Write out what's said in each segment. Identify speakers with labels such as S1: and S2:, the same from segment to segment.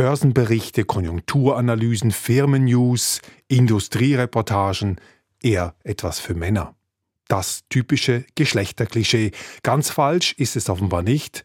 S1: Börsenberichte, Konjunkturanalysen, Firmennews, Industriereportagen, eher etwas für Männer. Das typische Geschlechterklischee. Ganz falsch ist es offenbar nicht.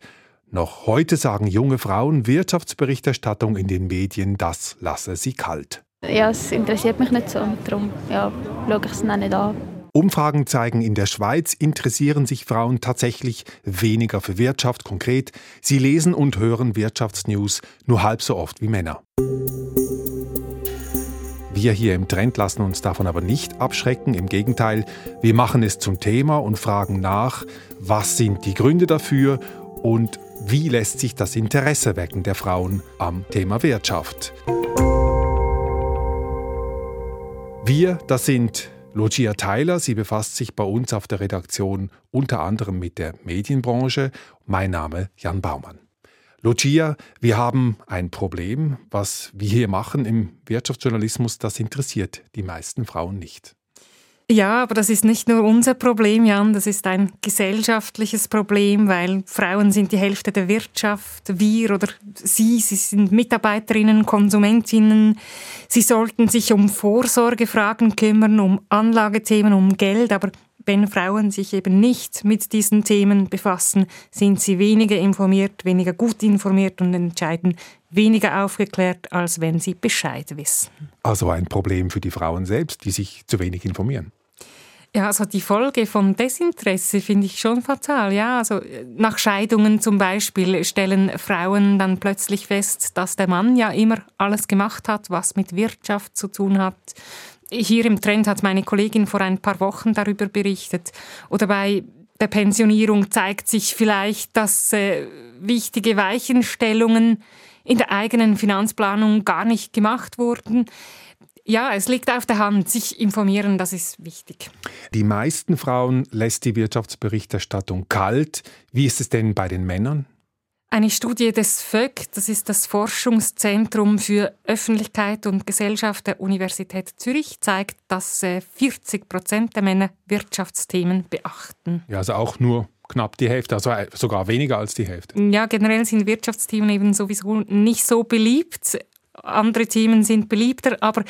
S1: Noch heute sagen junge Frauen, Wirtschaftsberichterstattung in den Medien, das lasse sie kalt.
S2: Ja, es interessiert mich nicht so. Darum ja, schaue ich es nicht an.
S1: Umfragen zeigen, in der Schweiz interessieren sich Frauen tatsächlich weniger für Wirtschaft. Konkret, sie lesen und hören Wirtschaftsnews nur halb so oft wie Männer. Wir hier im Trend lassen uns davon aber nicht abschrecken. Im Gegenteil, wir machen es zum Thema und fragen nach, was sind die Gründe dafür und wie lässt sich das Interesse wecken der Frauen am Thema Wirtschaft. Wir, das sind Lucia Tyler, sie befasst sich bei uns auf der Redaktion unter anderem mit der Medienbranche. Mein Name Jan Baumann. Lucia, wir haben ein Problem. Was wir hier machen im Wirtschaftsjournalismus, das interessiert die meisten Frauen nicht.
S3: Ja, aber das ist nicht nur unser Problem, Jan, das ist ein gesellschaftliches Problem, weil Frauen sind die Hälfte der Wirtschaft, wir oder sie, sie sind Mitarbeiterinnen, Konsumentinnen, sie sollten sich um Vorsorgefragen kümmern, um Anlagethemen, um Geld, aber wenn Frauen sich eben nicht mit diesen Themen befassen, sind sie weniger informiert, weniger gut informiert und entscheiden weniger aufgeklärt, als wenn sie Bescheid wissen.
S1: Also ein Problem für die Frauen selbst, die sich zu wenig informieren.
S3: Ja, also die Folge von Desinteresse finde ich schon fatal. Ja, also nach Scheidungen zum Beispiel stellen Frauen dann plötzlich fest, dass der Mann ja immer alles gemacht hat, was mit Wirtschaft zu tun hat, hier im Trend hat meine Kollegin vor ein paar Wochen darüber berichtet. Oder bei der Pensionierung zeigt sich vielleicht, dass äh, wichtige Weichenstellungen in der eigenen Finanzplanung gar nicht gemacht wurden. Ja, es liegt auf der Hand, sich informieren, das ist wichtig.
S1: Die meisten Frauen lässt die Wirtschaftsberichterstattung kalt. Wie ist es denn bei den Männern?
S3: Eine Studie des FÖG, das ist das Forschungszentrum für Öffentlichkeit und Gesellschaft der Universität Zürich, zeigt, dass 40 äh, Prozent der Männer Wirtschaftsthemen beachten.
S1: Ja, also auch nur knapp die Hälfte, also sogar weniger als die Hälfte.
S3: Ja, generell sind Wirtschaftsthemen eben sowieso nicht so beliebt. Andere Themen sind beliebter, aber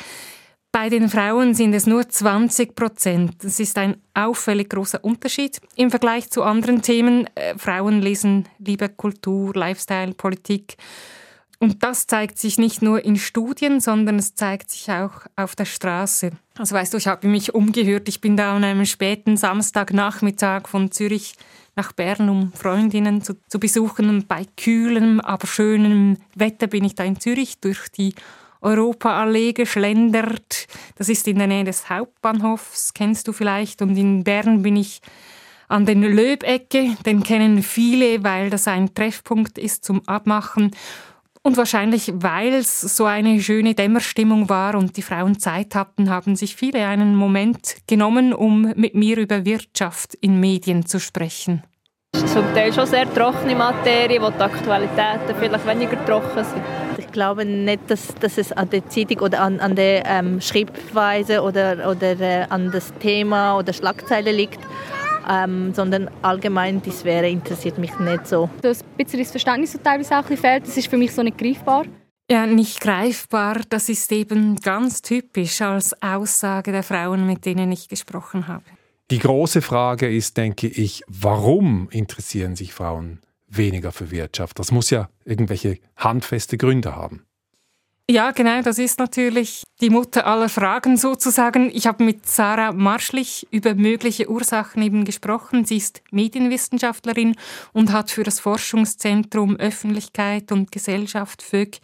S3: bei den Frauen sind es nur 20 Prozent. Das ist ein auffällig großer Unterschied im Vergleich zu anderen Themen. Äh, Frauen lesen lieber Kultur, Lifestyle, Politik. Und das zeigt sich nicht nur in Studien, sondern es zeigt sich auch auf der Straße. Also weißt du, ich habe mich umgehört. Ich bin da an einem späten Samstagnachmittag von Zürich nach Bern, um Freundinnen zu, zu besuchen. Und bei kühlem, aber schönem Wetter bin ich da in Zürich durch die Europaallee geschlendert. Das ist in der Nähe des Hauptbahnhofs, kennst du vielleicht. Und in Bern bin ich an den Löbecke. Den kennen viele, weil das ein Treffpunkt ist zum Abmachen. Und wahrscheinlich, weil es so eine schöne Dämmerstimmung war und die Frauen Zeit hatten, haben sich viele einen Moment genommen, um mit mir über Wirtschaft in Medien zu sprechen.
S2: Zum Teil schon sehr trockene Materie, wo die Aktualitäten vielleicht weniger trocken sind
S4: glaube nicht, dass, dass es an der Zeitung oder an, an der ähm, Schreibweise oder, oder äh, an das Thema oder Schlagzeile liegt, ähm, sondern allgemein die Sphäre interessiert mich nicht so.
S2: Das bisschen das Verständnis so teilweise auch fehlt, das ist für mich so nicht greifbar.
S3: Ja, nicht greifbar, das ist eben ganz typisch als Aussage der Frauen, mit denen ich gesprochen habe.
S1: Die große Frage ist, denke ich, warum interessieren sich Frauen weniger für Wirtschaft. Das muss ja irgendwelche handfeste Gründe haben.
S3: Ja, genau, das ist natürlich die Mutter aller Fragen sozusagen. Ich habe mit Sarah Marschlich über mögliche Ursachen eben gesprochen. Sie ist Medienwissenschaftlerin und hat für das Forschungszentrum Öffentlichkeit und Gesellschaft FÖG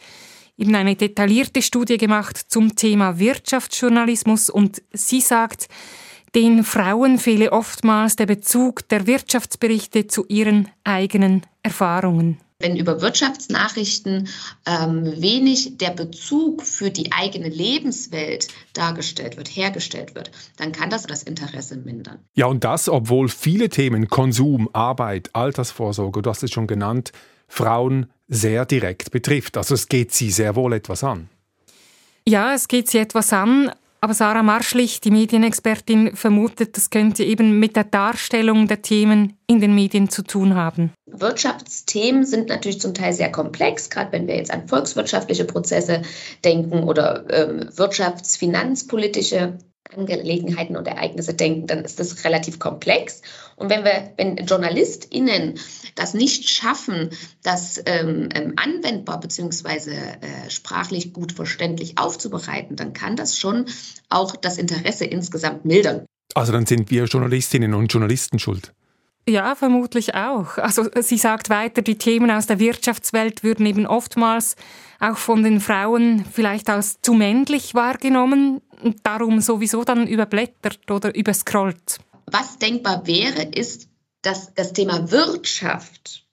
S3: eben eine detaillierte Studie gemacht zum Thema Wirtschaftsjournalismus und sie sagt, den Frauen fehle oftmals der Bezug der Wirtschaftsberichte zu ihren eigenen Erfahrungen.
S5: Wenn über Wirtschaftsnachrichten ähm, wenig der Bezug für die eigene Lebenswelt dargestellt wird, hergestellt wird, dann kann das das Interesse mindern.
S1: Ja, und das, obwohl viele Themen Konsum, Arbeit, Altersvorsorge, du hast es schon genannt, Frauen sehr direkt betrifft. Also es geht sie sehr wohl etwas an.
S3: Ja, es geht sie etwas an, Aber Sarah Marschlich, die Medienexpertin, vermutet, das könnte eben mit der Darstellung der Themen in den Medien zu tun haben.
S5: Wirtschaftsthemen sind natürlich zum Teil sehr komplex, gerade wenn wir jetzt an volkswirtschaftliche Prozesse denken oder ähm, wirtschafts-, finanzpolitische Angelegenheiten und Ereignisse denken, dann ist das relativ komplex. Und wenn wir, wenn JournalistInnen das nicht schaffen, das ähm, ähm anwendbar bzw. Äh, sprachlich gut verständlich aufzubereiten, dann kann das schon auch das Interesse insgesamt mildern.
S1: Also dann sind wir Journalistinnen und Journalisten schuld.
S3: Ja, vermutlich auch. Also sie sagt weiter, die Themen aus der Wirtschaftswelt würden eben oftmals auch von den Frauen vielleicht als zu männlich wahrgenommen und darum sowieso dann überblättert oder überscrollt.
S5: Was denkbar wäre, ist, dass das Thema Wirtschaft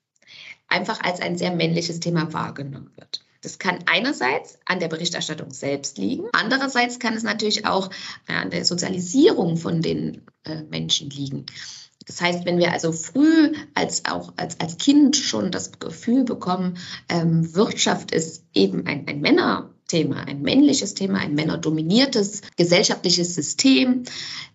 S5: einfach als ein sehr männliches Thema wahrgenommen wird. Das kann einerseits an der Berichterstattung selbst liegen, andererseits kann es natürlich auch an der Sozialisierung von den äh, Menschen liegen. Das heißt, wenn wir also früh als auch als, als Kind schon das Gefühl bekommen, ähm, Wirtschaft ist eben ein, ein Männerthema, ein männliches Thema, ein männerdominiertes gesellschaftliches System,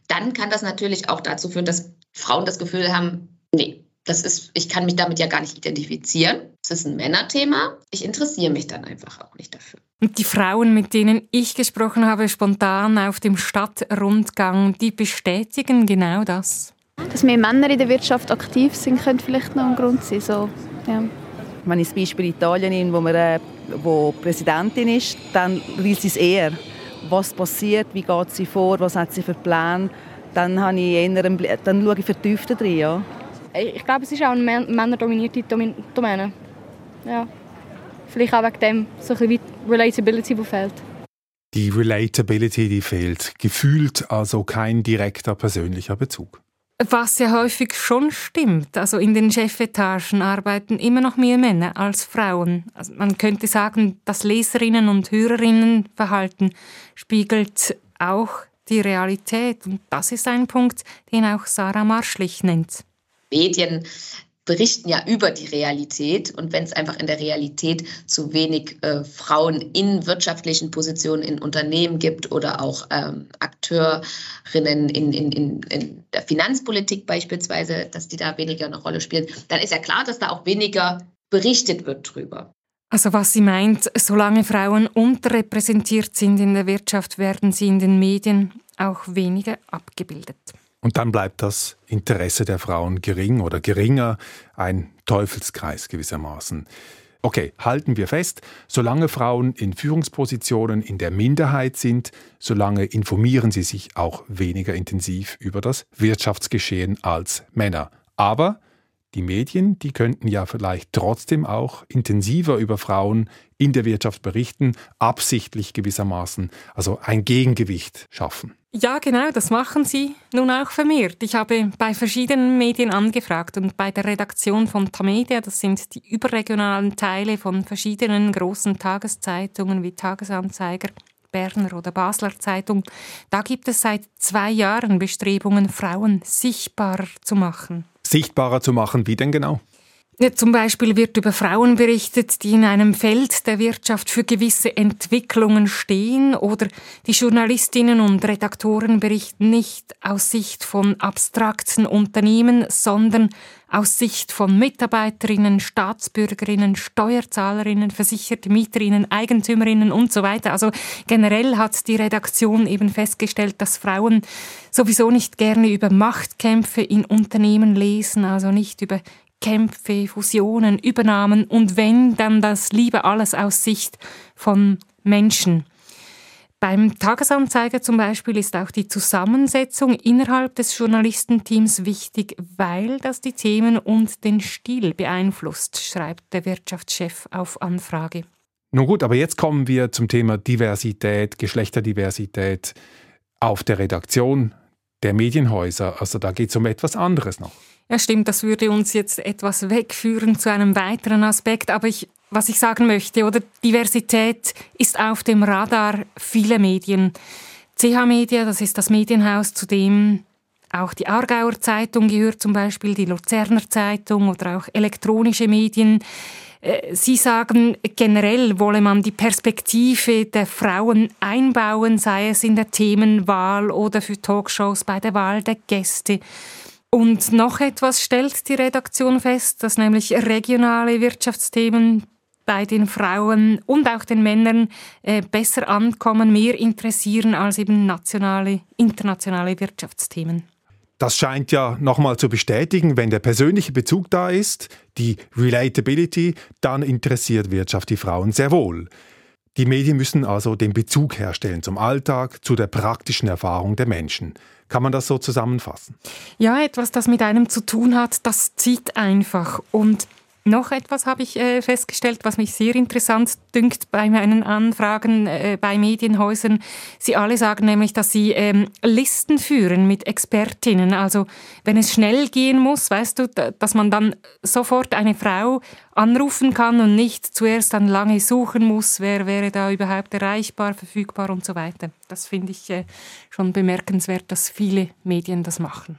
S5: dann kann das natürlich auch dazu führen, dass Frauen das Gefühl haben, nee, das ist, ich kann mich damit ja gar nicht identifizieren. Es ist ein Männerthema. Ich interessiere mich dann einfach auch nicht dafür.
S3: Und die Frauen, mit denen ich gesprochen habe, spontan auf dem Stadtrundgang, die bestätigen genau das.
S6: Dass mehr Männer in der Wirtschaft aktiv sind, könnte vielleicht noch ein Grund sein. So, ja.
S7: Wenn ich das Beispiel Italien nehme, wo, man, äh, wo Präsidentin ist, dann will sie es eher. Was passiert, wie geht sie vor, was hat sie für Pläne, dann, habe ich eher einen, dann schaue ich vertiefter drin. Ja.
S6: Ich glaube, es ist auch eine männerdominierte Domäne. Ja. Vielleicht auch wegen dem so ein bisschen Relatability, die fehlt.
S1: Die Relatability, die fehlt. Gefühlt also kein direkter persönlicher Bezug.
S3: Was ja häufig schon stimmt. Also in den Chefetagen arbeiten immer noch mehr Männer als Frauen. Also man könnte sagen, das Leserinnen- und Hörerinnenverhalten spiegelt auch die Realität. Und das ist ein Punkt, den auch Sarah Marschlich nennt.
S5: Medien berichten ja über die Realität. Und wenn es einfach in der Realität zu wenig äh, Frauen in wirtschaftlichen Positionen in Unternehmen gibt oder auch ähm, Akteurinnen in, in, in, in der Finanzpolitik beispielsweise, dass die da weniger eine Rolle spielen, dann ist ja klar, dass da auch weniger berichtet wird drüber.
S3: Also was sie meint, solange Frauen unterrepräsentiert sind in der Wirtschaft, werden sie in den Medien auch weniger abgebildet.
S1: Und dann bleibt das Interesse der Frauen gering oder geringer, ein Teufelskreis gewissermaßen. Okay, halten wir fest, solange Frauen in Führungspositionen in der Minderheit sind, solange informieren sie sich auch weniger intensiv über das Wirtschaftsgeschehen als Männer. Aber die Medien, die könnten ja vielleicht trotzdem auch intensiver über Frauen in der Wirtschaft berichten, absichtlich gewissermaßen, also ein Gegengewicht schaffen.
S3: Ja, genau, das machen sie nun auch vermehrt. Ich habe bei verschiedenen Medien angefragt und bei der Redaktion von Tamedia, das sind die überregionalen Teile von verschiedenen großen Tageszeitungen wie Tagesanzeiger, Berner oder Basler Zeitung, da gibt es seit zwei Jahren Bestrebungen, Frauen sichtbarer zu machen.
S1: Sichtbarer zu machen, wie denn genau?
S3: Zum Beispiel wird über Frauen berichtet, die in einem Feld der Wirtschaft für gewisse Entwicklungen stehen oder die Journalistinnen und Redaktoren berichten nicht aus Sicht von abstrakten Unternehmen, sondern aus Sicht von Mitarbeiterinnen, Staatsbürgerinnen, Steuerzahlerinnen, versicherte Mieterinnen, Eigentümerinnen und so weiter. Also generell hat die Redaktion eben festgestellt, dass Frauen sowieso nicht gerne über Machtkämpfe in Unternehmen lesen, also nicht über Kämpfe, Fusionen, Übernahmen und wenn, dann das lieber alles aus Sicht von Menschen. Beim Tagesanzeiger zum Beispiel ist auch die Zusammensetzung innerhalb des Journalistenteams wichtig, weil das die Themen und den Stil beeinflusst, schreibt der Wirtschaftschef auf Anfrage.
S1: Nun gut, aber jetzt kommen wir zum Thema Diversität, Geschlechterdiversität auf der Redaktion der Medienhäuser. Also da geht es um etwas anderes noch.
S3: Ja, stimmt, das würde uns jetzt etwas wegführen zu einem weiteren Aspekt, aber ich, was ich sagen möchte, oder Diversität ist auf dem Radar vieler Medien. CH Media, das ist das Medienhaus, zu dem auch die Aargauer Zeitung gehört, zum Beispiel die Luzerner Zeitung oder auch elektronische Medien. Äh, Sie sagen, generell wolle man die Perspektive der Frauen einbauen, sei es in der Themenwahl oder für Talkshows bei der Wahl der Gäste. Und noch etwas stellt die Redaktion fest, dass nämlich regionale Wirtschaftsthemen bei den Frauen und auch den Männern äh, besser ankommen, mehr interessieren als eben nationale, internationale Wirtschaftsthemen.
S1: Das scheint ja nochmal zu bestätigen, wenn der persönliche Bezug da ist, die Relatability, dann interessiert Wirtschaft die Frauen sehr wohl. Die Medien müssen also den Bezug herstellen zum Alltag, zu der praktischen Erfahrung der Menschen. Kann man das so zusammenfassen?
S3: Ja, etwas, das mit einem zu tun hat, das zieht einfach. Und noch etwas habe ich äh, festgestellt, was mich sehr interessant dünkt bei meinen Anfragen äh, bei Medienhäusern. Sie alle sagen nämlich, dass sie ähm, Listen führen mit Expertinnen. Also wenn es schnell gehen muss, weißt du, dass man dann sofort eine Frau anrufen kann und nicht zuerst dann lange suchen muss, wer wäre da überhaupt erreichbar, verfügbar und so weiter. Das finde ich äh, schon bemerkenswert, dass viele Medien das machen.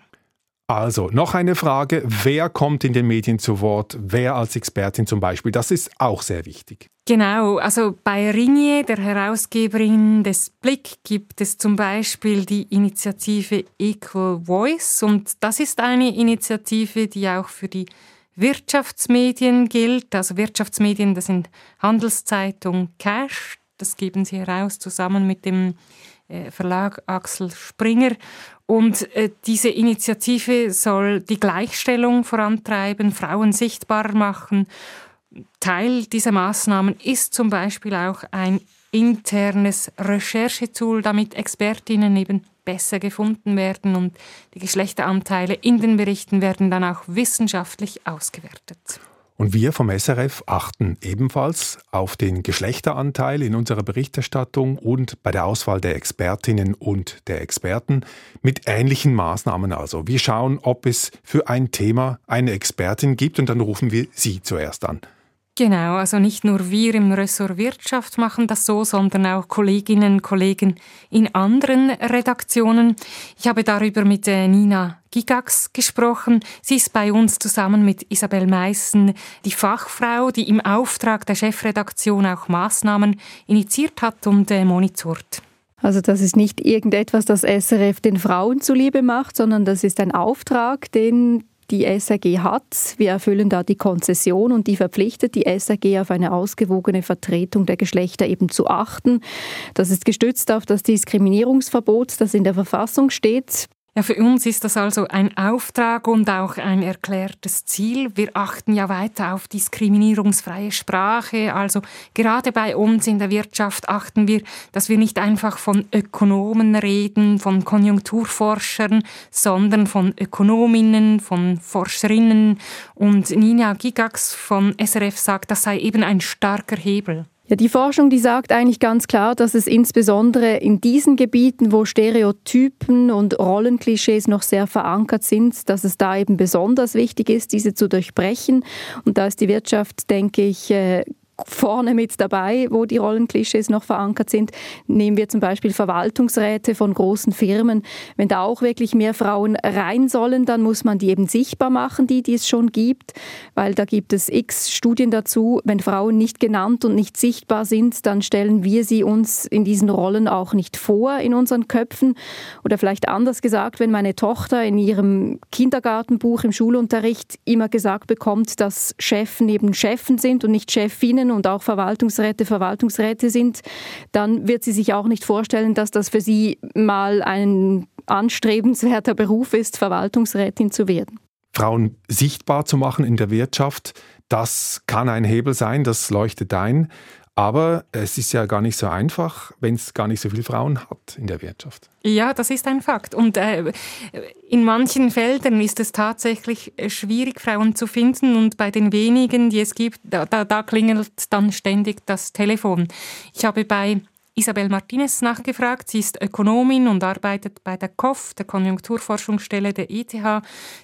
S1: Also, noch eine Frage. Wer kommt in den Medien zu Wort? Wer als Expertin zum Beispiel? Das ist auch sehr wichtig.
S3: Genau, also bei Ringier, der Herausgeberin des Blick, gibt es zum Beispiel die Initiative Equal Voice und das ist eine Initiative, die auch für die Wirtschaftsmedien gilt. Also Wirtschaftsmedien, das sind Handelszeitung Cash, das geben sie heraus zusammen mit dem Verlag Axel Springer. Und äh, diese Initiative soll die Gleichstellung vorantreiben, Frauen sichtbar machen. Teil dieser Maßnahmen ist zum Beispiel auch ein internes Recherchetool, damit Expertinnen eben besser gefunden werden und die Geschlechteranteile in den Berichten werden dann auch wissenschaftlich ausgewertet.
S1: Und wir vom SRF achten ebenfalls auf den Geschlechteranteil in unserer Berichterstattung und bei der Auswahl der Expertinnen und der Experten mit ähnlichen Maßnahmen. Also wir schauen, ob es für ein Thema eine Expertin gibt und dann rufen wir sie zuerst an.
S3: Genau, also nicht nur wir im Ressort Wirtschaft machen das so, sondern auch Kolleginnen und Kollegen in anderen Redaktionen. Ich habe darüber mit äh, Nina Gigax gesprochen. Sie ist bei uns zusammen mit Isabel Meissen die Fachfrau, die im Auftrag der Chefredaktion auch Maßnahmen initiiert hat und äh, monitort.
S8: Also das ist nicht irgendetwas, das SRF den Frauen zuliebe macht, sondern das ist ein Auftrag, den die SAG hat. Wir erfüllen da die Konzession und die verpflichtet die SAG auf eine ausgewogene Vertretung der Geschlechter eben zu achten. Das ist gestützt auf das Diskriminierungsverbot, das in der Verfassung steht.
S3: Ja, für uns ist das also ein Auftrag und auch ein erklärtes Ziel. Wir achten ja weiter auf diskriminierungsfreie Sprache. Also gerade bei uns in der Wirtschaft achten wir, dass wir nicht einfach von Ökonomen reden, von Konjunkturforschern, sondern von Ökonominnen, von Forscherinnen. Und Nina Gigax von SRF sagt, das sei eben ein starker Hebel.
S8: Ja, die Forschung, die sagt eigentlich ganz klar, dass es insbesondere in diesen Gebieten, wo Stereotypen und Rollenklischees noch sehr verankert sind, dass es da eben besonders wichtig ist, diese zu durchbrechen. Und da ist die Wirtschaft, denke ich, äh, vorne mit dabei, wo die Rollenklischees noch verankert sind. Nehmen wir zum Beispiel Verwaltungsräte von großen Firmen. Wenn da auch wirklich mehr Frauen rein sollen, dann muss man die eben sichtbar machen, die, die es schon gibt, weil da gibt es x Studien dazu. Wenn Frauen nicht genannt und nicht sichtbar sind, dann stellen wir sie uns in diesen Rollen auch nicht vor in unseren Köpfen. Oder vielleicht anders gesagt, wenn meine Tochter in ihrem Kindergartenbuch im Schulunterricht immer gesagt bekommt, dass Chefen eben Chefen sind und nicht Chefinnen, Gremien und auch Verwaltungsräte Verwaltungsräte sind, dann wird sie sich auch nicht vorstellen, dass das für sie mal ein anstrebenswerter Beruf ist, Verwaltungsrätin zu werden.
S1: Frauen sichtbar zu machen in der Wirtschaft, das kann ein Hebel sein, das leuchtet ein. Aber es ist ja gar nicht so einfach, wenn es gar nicht so viele Frauen hat in der Wirtschaft.
S3: Ja, das ist ein Fakt. Und äh, in manchen Feldern ist es tatsächlich äh, schwierig, Frauen zu finden. Und bei den wenigen, die es gibt, da, da, da klingelt dann ständig das Telefon. Ich habe bei Isabel Martinez nachgefragt. Sie ist Ökonomin und arbeitet bei der KOF, der Konjunkturforschungsstelle der ETH.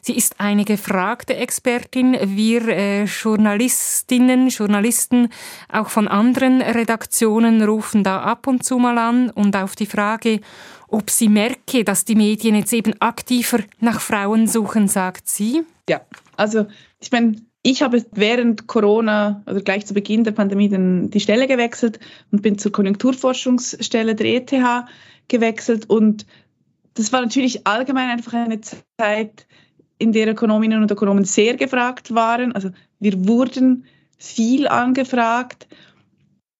S3: Sie ist eine gefragte Expertin. Wir äh, Journalistinnen, Journalisten auch von anderen Redaktionen rufen da ab und zu mal an und auf die Frage, ob sie merke, dass die Medien jetzt eben aktiver nach Frauen suchen, sagt sie.
S9: Ja, also ich meine, ich habe während Corona, also gleich zu Beginn der Pandemie, den, die Stelle gewechselt und bin zur Konjunkturforschungsstelle der ETH gewechselt. Und das war natürlich allgemein einfach eine Zeit, in der Ökonominnen und Ökonomen sehr gefragt waren. Also wir wurden viel angefragt,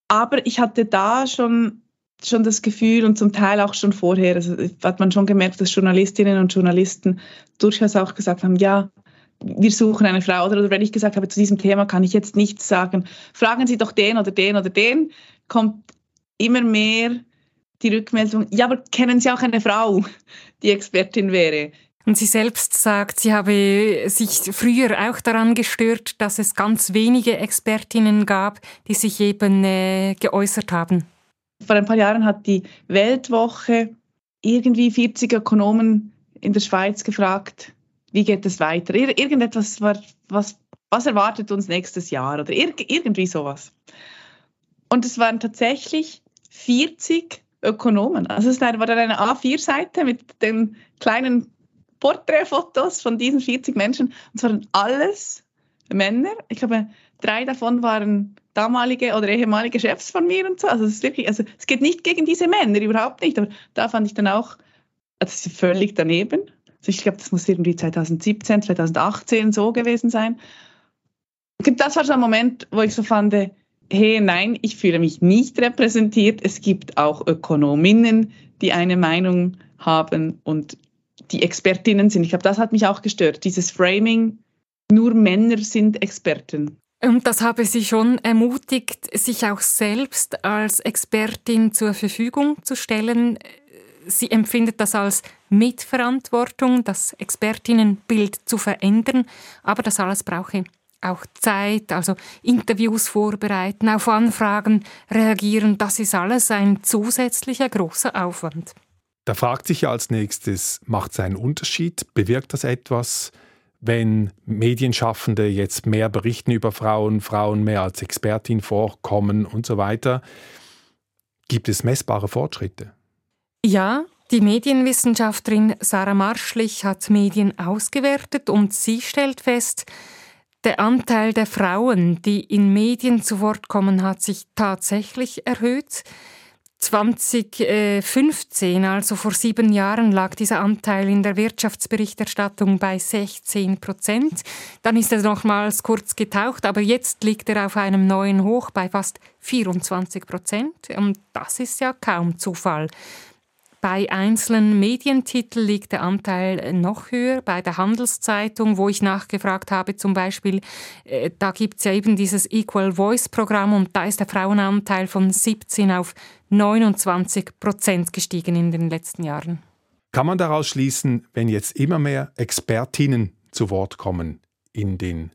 S9: aber ich hatte da schon schon das Gefühl und zum Teil auch schon vorher, also hat man schon gemerkt, dass Journalistinnen und Journalisten durchaus auch gesagt haben, ja, wir suchen eine Frau oder, oder wenn ich gesagt habe, zu diesem Thema kann ich jetzt nichts sagen, fragen Sie doch den oder den oder den, kommt immer mehr die Rückmeldung, ja, aber kennen Sie auch eine Frau, die Expertin wäre?
S3: Und sie selbst sagt, sie habe sich früher auch daran gestört, dass es ganz wenige Expertinnen gab, die sich eben äh, geäußert haben.
S9: Vor ein paar Jahren hat die Weltwoche irgendwie 40 Ökonomen in der Schweiz gefragt, wie geht es weiter? Ir irgendetwas, was, was erwartet uns nächstes Jahr oder ir irgendwie sowas. Und es waren tatsächlich 40 Ökonomen. Also es war dann eine A4-Seite mit den kleinen Porträtfotos von diesen 40 Menschen. Und es waren alles Männer. Ich glaube, drei davon waren damalige oder ehemalige Chefs von mir und so. Also es ist wirklich, also es geht nicht gegen diese Männer, überhaupt nicht. Aber da fand ich dann auch, es ist völlig daneben. Also ich glaube, das muss irgendwie 2017, 2018 so gewesen sein. Das war so ein Moment, wo ich so fand, hey, nein, ich fühle mich nicht repräsentiert. Es gibt auch Ökonominnen, die eine Meinung haben und die Expertinnen sind. Ich glaube, das hat mich auch gestört, dieses Framing, nur Männer sind Experten.
S3: Und das habe sie schon ermutigt, sich auch selbst als Expertin zur Verfügung zu stellen. Sie empfindet das als Mitverantwortung, das Expertinnenbild zu verändern, aber das alles brauche auch Zeit, also Interviews vorbereiten, auf Anfragen reagieren, das ist alles ein zusätzlicher großer Aufwand.
S1: Da fragt sich ja als nächstes, macht es einen Unterschied? Bewirkt das etwas, wenn Medienschaffende jetzt mehr berichten über Frauen, Frauen mehr als Expertin vorkommen und so weiter? Gibt es messbare Fortschritte?
S3: Ja, die Medienwissenschaftlerin Sarah Marschlich hat Medien ausgewertet und sie stellt fest, der Anteil der Frauen, die in Medien zu Wort kommen, hat sich tatsächlich erhöht. 2015, also vor sieben Jahren, lag dieser Anteil in der Wirtschaftsberichterstattung bei 16 Prozent. Dann ist er nochmals kurz getaucht, aber jetzt liegt er auf einem neuen Hoch bei fast 24 Prozent. Und das ist ja kaum Zufall. Bei einzelnen Medientiteln liegt der Anteil noch höher. Bei der Handelszeitung, wo ich nachgefragt habe, zum Beispiel, äh, da gibt es ja eben dieses Equal Voice Programm und da ist der Frauenanteil von 17 auf 29 Prozent gestiegen in den letzten Jahren.
S1: Kann man daraus schließen, wenn jetzt immer mehr Expertinnen zu Wort kommen in den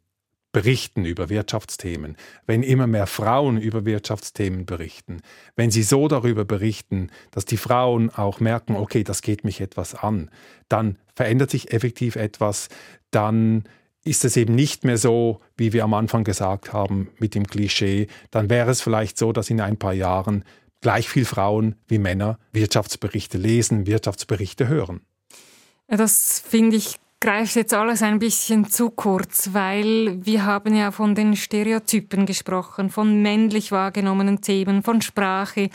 S1: berichten über Wirtschaftsthemen, wenn immer mehr Frauen über Wirtschaftsthemen berichten, wenn sie so darüber berichten, dass die Frauen auch merken, okay, das geht mich etwas an, dann verändert sich effektiv etwas, dann ist es eben nicht mehr so, wie wir am Anfang gesagt haben, mit dem Klischee, dann wäre es vielleicht so, dass in ein paar Jahren gleich viel Frauen wie Männer Wirtschaftsberichte lesen, Wirtschaftsberichte hören.
S3: Das finde ich greift jetzt alles ein bisschen zu kurz, weil wir haben ja von den Stereotypen gesprochen, von männlich wahrgenommenen Themen, von Sprache.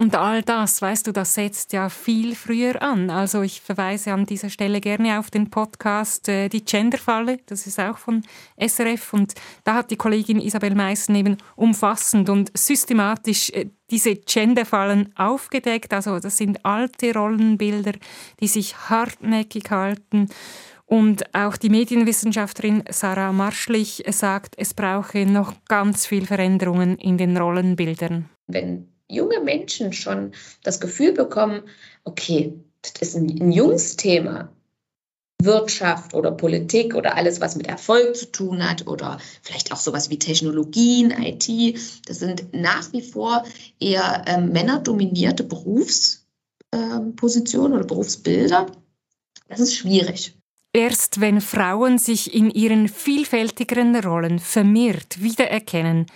S3: Und all das, weißt du, das setzt ja viel früher an. Also ich verweise an dieser Stelle gerne auf den Podcast äh, Die Genderfalle, das ist auch von SRF. Und da hat die Kollegin Isabel Meissen eben umfassend und systematisch äh, diese Genderfallen aufgedeckt. Also das sind alte Rollenbilder, die sich hartnäckig halten. Und auch die Medienwissenschaftlerin Sarah Marschlich sagt, es brauche noch ganz viel Veränderungen in den Rollenbildern.
S5: Wenn junge Menschen schon das Gefühl bekommen, okay, das ist ein, Jungsthema, Wirtschaft oder Politik oder alles, was mit Erfolg zu tun hat oder vielleicht auch sowas wie Technologien, IT, das sind nach wie vor eher ähm, männerdominierte Berufspositionen ähm, oder Berufsbilder. Das ist schwierig.
S3: Erst wenn Frauen sich in ihren vielfältigeren Rollen vermehrt wiedererkennen,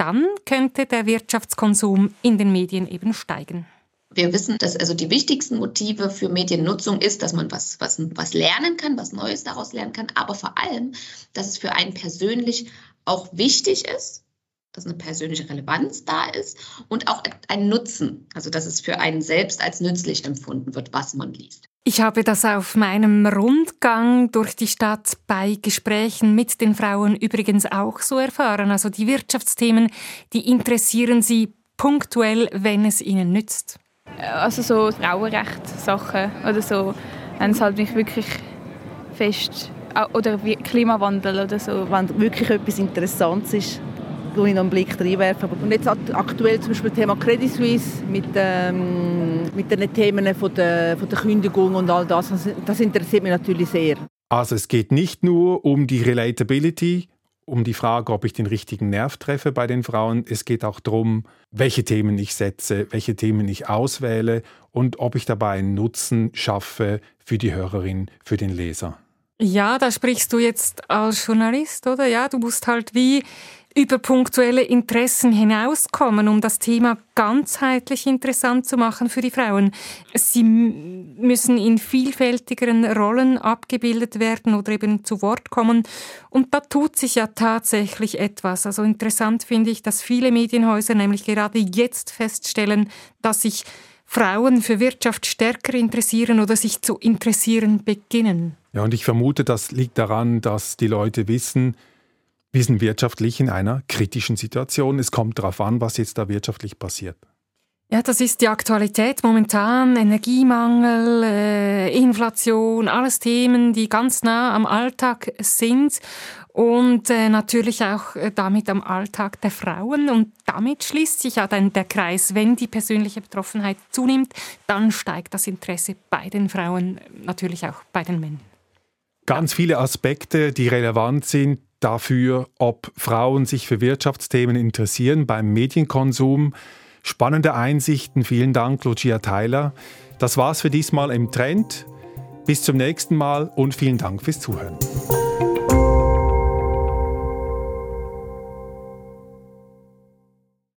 S3: dann könnte der Wirtschaftskonsum in den Medien eben steigen.
S5: Wir wissen, dass also die wichtigsten Motive für Mediennutzung ist, dass man was, was, was lernen kann, was Neues daraus lernen kann, aber vor allem, dass es für einen persönlich auch wichtig ist, dass eine persönliche Relevanz da ist und auch ein Nutzen, also dass es für einen selbst als nützlich empfunden wird, was man liest.
S3: Ich habe das auf meinem Rundgang durch die Stadt bei Gesprächen mit den Frauen übrigens auch so erfahren. Also die Wirtschaftsthemen, die interessieren sie punktuell, wenn es ihnen nützt.
S6: Also so Frauenrechtssachen oder so, wenn es halt mich wirklich fest oder Klimawandel oder so.
S7: Wenn wirklich etwas Interessantes ist, wo ich noch einen Blick reinwerfe. Und jetzt aktuell zum Beispiel das Thema Credit Suisse mit, ähm, mit den Themen von der, von der Kündigung und all das, das interessiert mich natürlich sehr.
S1: Also es geht nicht nur um die Relatability, um die Frage, ob ich den richtigen Nerv treffe bei den Frauen. Es geht auch darum, welche Themen ich setze, welche Themen ich auswähle und ob ich dabei einen Nutzen schaffe für die Hörerin, für den Leser.
S3: Ja, da sprichst du jetzt als Journalist, oder? Ja, du musst halt wie über punktuelle Interessen hinauskommen, um das Thema ganzheitlich interessant zu machen für die Frauen. Sie müssen in vielfältigeren Rollen abgebildet werden oder eben zu Wort kommen. Und da tut sich ja tatsächlich etwas. Also interessant finde ich, dass viele Medienhäuser nämlich gerade jetzt feststellen, dass sich Frauen für Wirtschaft stärker interessieren oder sich zu interessieren beginnen.
S1: Ja, und ich vermute, das liegt daran, dass die Leute wissen, wir sind wirtschaftlich in einer kritischen Situation. Es kommt darauf an, was jetzt da wirtschaftlich passiert.
S3: Ja, das ist die Aktualität momentan. Energiemangel, äh, Inflation, alles Themen, die ganz nah am Alltag sind und äh, natürlich auch äh, damit am Alltag der Frauen. Und damit schließt sich ja dann der Kreis. Wenn die persönliche Betroffenheit zunimmt, dann steigt das Interesse bei den Frauen, natürlich auch bei den Männern.
S1: Ganz viele Aspekte, die relevant sind, dafür, ob Frauen sich für Wirtschaftsthemen interessieren beim Medienkonsum. Spannende Einsichten. Vielen Dank, Lucia Tyler. Das war's für diesmal im Trend. Bis zum nächsten Mal und vielen Dank fürs Zuhören.